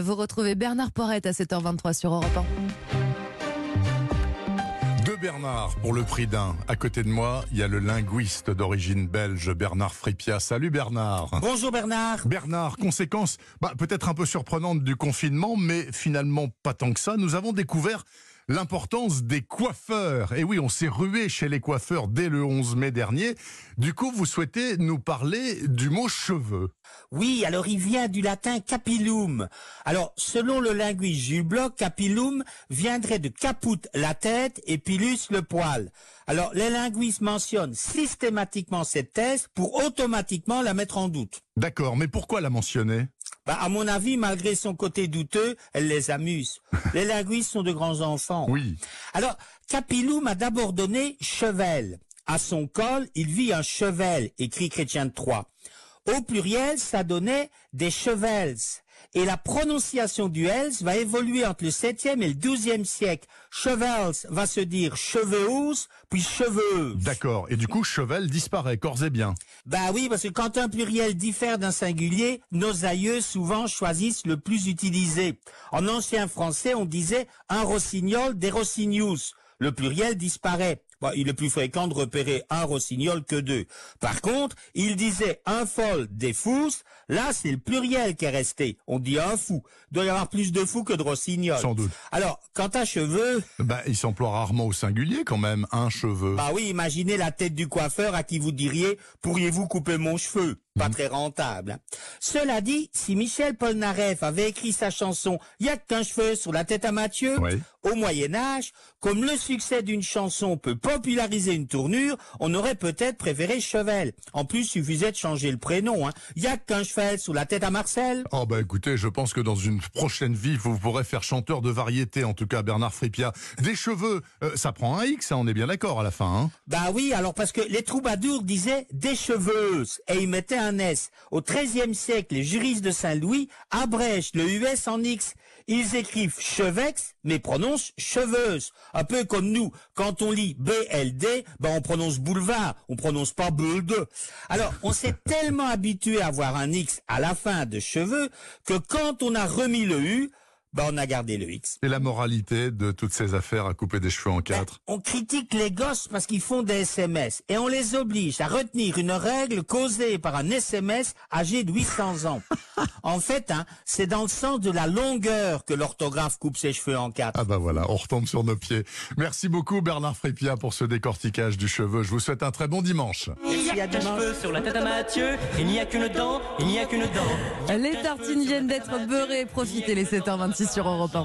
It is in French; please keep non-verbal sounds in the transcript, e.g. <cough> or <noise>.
Vous retrouvez Bernard Porrette à 7h23 sur Europe 1. Deux Bernard pour le prix d'un. À côté de moi, il y a le linguiste d'origine belge Bernard Fripia. Salut Bernard. Bonjour Bernard. Bernard, conséquence bah, peut-être un peu surprenante du confinement, mais finalement pas tant que ça. Nous avons découvert l'importance des coiffeurs. Et oui, on s'est rué chez les coiffeurs dès le 11 mai dernier. Du coup, vous souhaitez nous parler du mot cheveux. Oui, alors il vient du latin capillum. Alors, selon le linguiste Jules Bloch, capillum viendrait de caput la tête et pilus le poil. Alors, les linguistes mentionnent systématiquement cette thèse pour automatiquement la mettre en doute. D'accord, mais pourquoi la mentionner? Bah, à mon avis, malgré son côté douteux, elle les amuse. <laughs> Les linguistes sont de grands enfants. Oui. Alors, Capillum a d'abord donné chevel. À son col, il vit un chevel, écrit Chrétien de Troyes. Au pluriel, ça donnait des chevels. Et la prononciation du els va évoluer entre le 7e et le 12e siècle. Chevels va se dire cheveuse, puis cheveuse. D'accord. Et du coup, chevel disparaît, corps et bien. Bah oui, parce que quand un pluriel diffère d'un singulier, nos aïeux souvent choisissent le plus utilisé. En ancien français, on disait un rossignol des rossignus. Le pluriel disparaît. Bon, il est plus fréquent de repérer un rossignol que deux. Par contre, il disait un fol des fous. Là, c'est le pluriel qui est resté. On dit un fou. Il doit y avoir plus de fous que de rossignols. Sans doute. Alors, quant à cheveux... Bah, il s'emploie rarement au singulier quand même, un cheveu. Bah oui, imaginez la tête du coiffeur à qui vous diriez « Pourriez-vous couper mon cheveu ?» Pas très rentable. Cela dit, si Michel Polnareff avait écrit sa chanson « Y a qu'un cheveu sur la tête à Mathieu Oui. au Moyen Âge, comme le succès d'une chanson peut populariser une tournure, on aurait peut-être préféré Chevel. En plus, suffisait de changer le prénom. Hein. Y a qu'un cheval sous la tête à Marcel. Oh bah écoutez, je pense que dans une prochaine vie, vous pourrez faire chanteur de variété, en tout cas Bernard Fripia. Des cheveux, euh, ça prend un X, hein, on est bien d'accord à la fin. Hein Bah oui, alors parce que les troubadours disaient des cheveuses et ils mettaient S. Au XIIIe siècle, les juristes de Saint-Louis abrègent le US en X. Ils écrivent chevex, mais prononcent cheveuse. Un peu comme nous, quand on lit BLD, ben on prononce boulevard, on prononce pas BLD. Alors, on s'est tellement habitué à avoir un X à la fin de cheveux que quand on a remis le U, ben on a gardé le X. Et la moralité de toutes ces affaires à couper des cheveux en Ben, quatre? on critique les gosses parce qu'ils font des SMS et on les oblige à retenir une règle causée par un SMS âgé de 800 ans. <laughs> En fait, hein, c'est dans le sens de la longueur que l'orthographe coupe ses cheveux en quatre. Ah bah voilà, on retombe sur nos pieds. Merci beaucoup Bernard Fripia pour ce décortiquage du cheveu. Je vous souhaite un très bon dimanche. Il n'y a qu'un cheveu sur la tête à Mathieu, il n'y a qu'une dent, il n'y a qu'une dent. Les tartines viennent d'être beurrées. Profitez les 7h26 sur Europe 1.